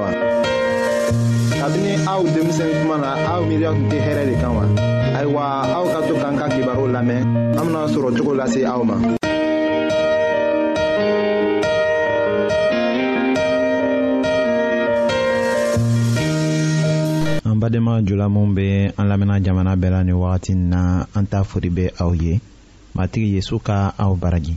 wa. kabini aw denmisɛn kuma na aw miiriya tun tɛ hɛrɛ de kan wa. ayiwa aw ka to k'an ka kibaru lamɛn an bena sɔrɔ cogo lase aw ma. an badenma jula minw be an lamɛnna jamana bɛɛ la ni wagati na an ta fori be aw ye matigi yezu ka aw baraji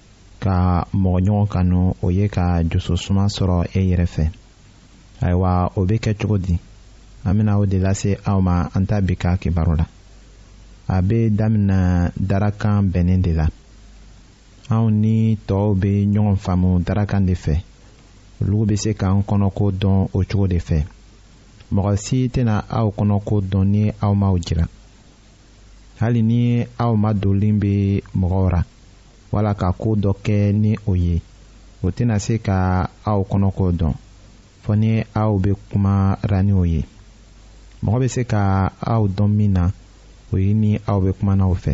ka mɔgɔ ɲɔgɔn kanu o ye ka dusu suma sɔrɔ e yɛrɛ fɛ ayiwa o bɛ kɛ cogo di an bɛna o de lase aw ma an ta bi ka kibaru la a bɛ daminɛ darakan bɛnnen de la anw ni tɔw bɛ ɲɔgɔn faamu darakan de fɛ olu bɛ se k'an kɔnɔko dɔn o cogo de fɛ mɔgɔ si tɛna aw kɔnɔko dɔn ni aw m'aw jira hali ni aw ma donlen bɛ mɔgɔw ra wala ka ko dɔ kɛ ni o ye o tɛna se ka aw kɔnɔko dɔn fɔ ni aw bɛ kuma ra ni o ye mɔgɔ bɛ se ka aw dɔn min na o ye ni aw bɛ kuma n'aw fɛ.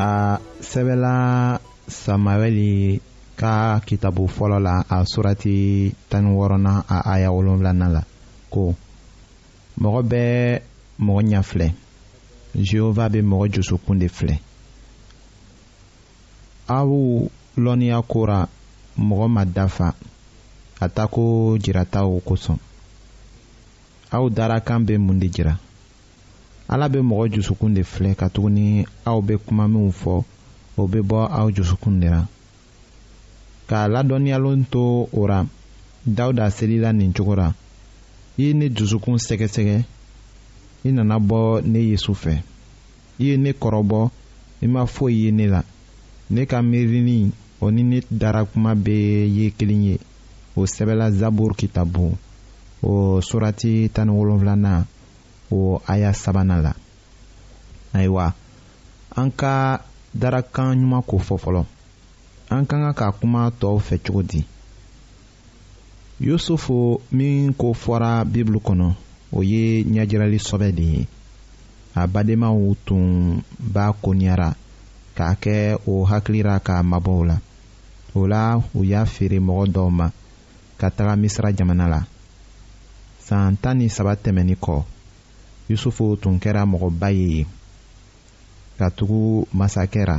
a sɛbɛla samawɛli ka kitabu fɔlɔ la a surati tan ni wɔɔrɔnan a aya wolonwulanan la ko mɔgɔ bɛ mɔgɔ ɲɛ filɛ jehova bɛ mɔgɔ jusukun de filɛ aw lɔnniya kora mɔgɔ ma dafa a ta ko jirataw kosɔn aw darakan bɛ mun de jira ala bɛ mɔgɔ jusukun de filɛ katuguni aw bɛ kuma minw fɔ o bɛ bɔ aw jusukun de la k'a ladɔnniyalen to o ra dawuda selila nin cogo ra i ne dusukun sɛgɛsɛgɛ i nana bɔ ne yesu fɛ i ye ne kɔrɔbɔ i ma foyi ye ne la ne ka miirini o ni ne dara kuma bɛɛ ye kelen ye o sɛbɛla zaburu kitabu o surati tan ni wolonwulanan o aya sabanan la ayiwa an ka darakan ɲuman ko fɔ fɔlɔ an ka kan ka kuma tɔw fɛ cogo di yusufu min ko fɔra bibulu kɔnɔ o ye ɲɛjirali sɔbɛ de ye a badenmaw tun b'a koniyara k'a kɛ o hakilira ka mabɔw la o la u y'a feere mɔgɔ dɔw ma ka taga misira jamana la san tan ni saba tɛmɛni kɔ yusufu tun kɛra mɔgɔba ye yen katugu masakɛ ra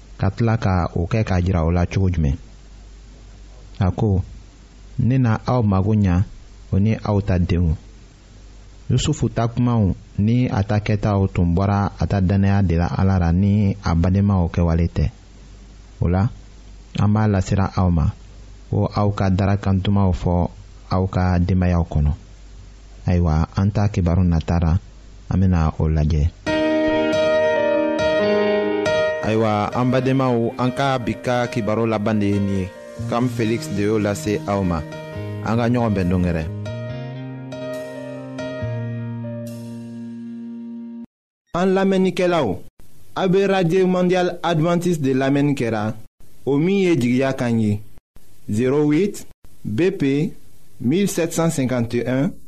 ka tila ka o kɛ k'a jira o la cogo jumɛn a ko ne na aw mago ɲa o ni aw ta denw yusufu ta kumaw ni a ta kɛtaw tun bɔra a ta dannaya de la ala ra ni a badenmaw kɛwale tɛ o la an b'a lasira aw ma ko aw ka darakantumaw fɔ aw ka denbayaw kɔnɔ ayiwa an ta kibaru nata ra an bena o lajɛ ayiwa an badenmaw an ka bi ka kibaro laban de ye nin ye kam feliksi de y'o lase aw ma an ka ɲɔgɔn bɛn dongɛrɛ an lamɛnnikɛlaw a be radio mondial advantiste de lamɛnni kɛra o min ye jigiya kan ye 08 bp 1751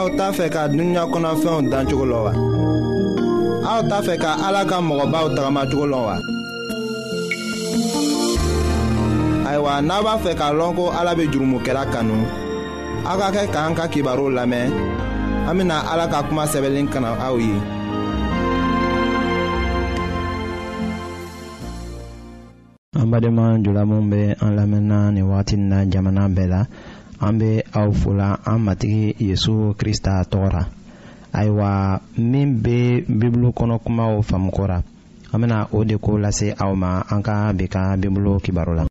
aw t'a fɛ ka dunuya kɔnɔfɛnw dan cogo la wa aw t'a fɛ ka ala ka mɔgɔbaw tagamacogo la wa ayiwa n'a b'a fɛ k'a lɔn ko ala bɛ jurumokɛla kanu aw ka kɛ k'an ka kibaru lamɛn an bɛna ala ka kuma sɛbɛnlen kana aw ye. an badenma julamu bɛ an lamɛnna ni waati na jamana bɛɛ la an bɛ aw fola an matigi yesu krista tɔgɔ ra ayiwa min bɛ bibulu kɔnɔ kumaw faamukora an bɛna o de ko lase aw ma an ka bi ka bibulu kibaru la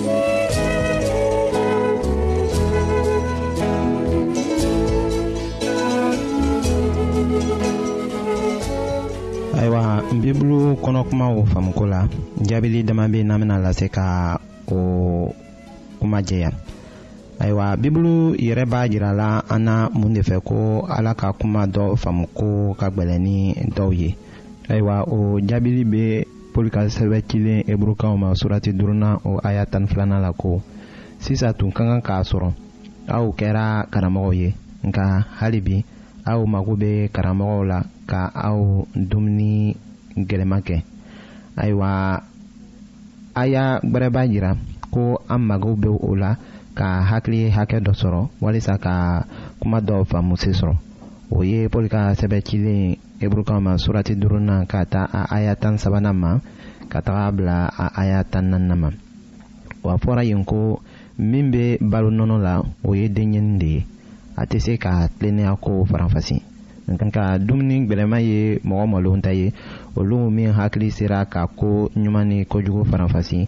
bibulu kɔnɔkumaw faamuko la jaabili dama bɛ n'an bɛna lase ka o kuma jɛya ayiwa bibulu yɛrɛ b'a jira la an na mun de fɛ ko ala ka kuma dɔ faamuko ka gɛlɛn ni dɔw ye ayiwa o jaabili bɛ pɔli ka sɛbɛ cilen eburukaw ma surati duruna o aya tan filanan la ko sisan tun ka kan k'a sɔrɔ aw kɛra karamɔgɔw ye nka hali bi aw mago bɛ karamɔgɔw la ka aw dumuni gɛlɛma kɛ ayiwa a y'a gbɛrɛba jira ko an mago bɛ o la ka hakili hakɛ dɔ sɔrɔ walisa ka kuma dɔw faamusi sɔrɔ o ye paul ka sɛbɛn cilen heburukan ma surati duurunan ka ta a aya tan sabanan ma ka taga bila a aya tan naaninan ma wa fɔra yen ko min bɛ balo nɔnɔ la o ye denɲɛni de ye a tɛ se ka tilennenya ko faranfasi nka dumuni gbɛlɛma ye mɔgɔ malonw ta ye olu min hakili sera ka ko ɲuman ni kojugu faranfasi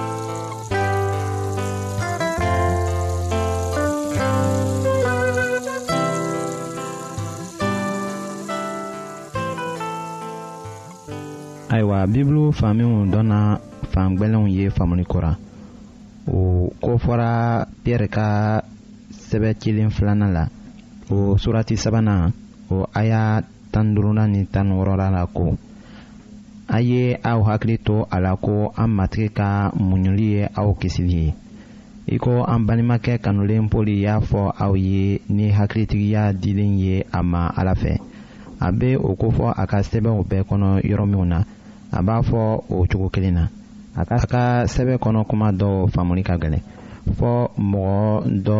ayiwa bibulu fan minnu dɔnna fan gbɛlɛnw ye faamuni kora o ko fɔra piyɛri ka sɛbɛ cilen filanan la o surati sabanan o aya tan duurunan ni tan wɔɔrɔla la ko a ye aw hakili to a la ko an matigi ka muɲuli ye aw kisili ye i ko an balimakɛ kanulen poli y'a fɔ aw ye ni hakilitigiya dilen ye a ma ala fɛ a bɛ o kofɔ a ka sɛbɛnw bɛɛ kɔnɔ yɔrɔ minnu na a b'a fɔ o cogo kelen na a ka sɛbɛn kɔnɔ kuma dɔw faamuli ka gɛlɛn fɔ mɔgɔ dɔ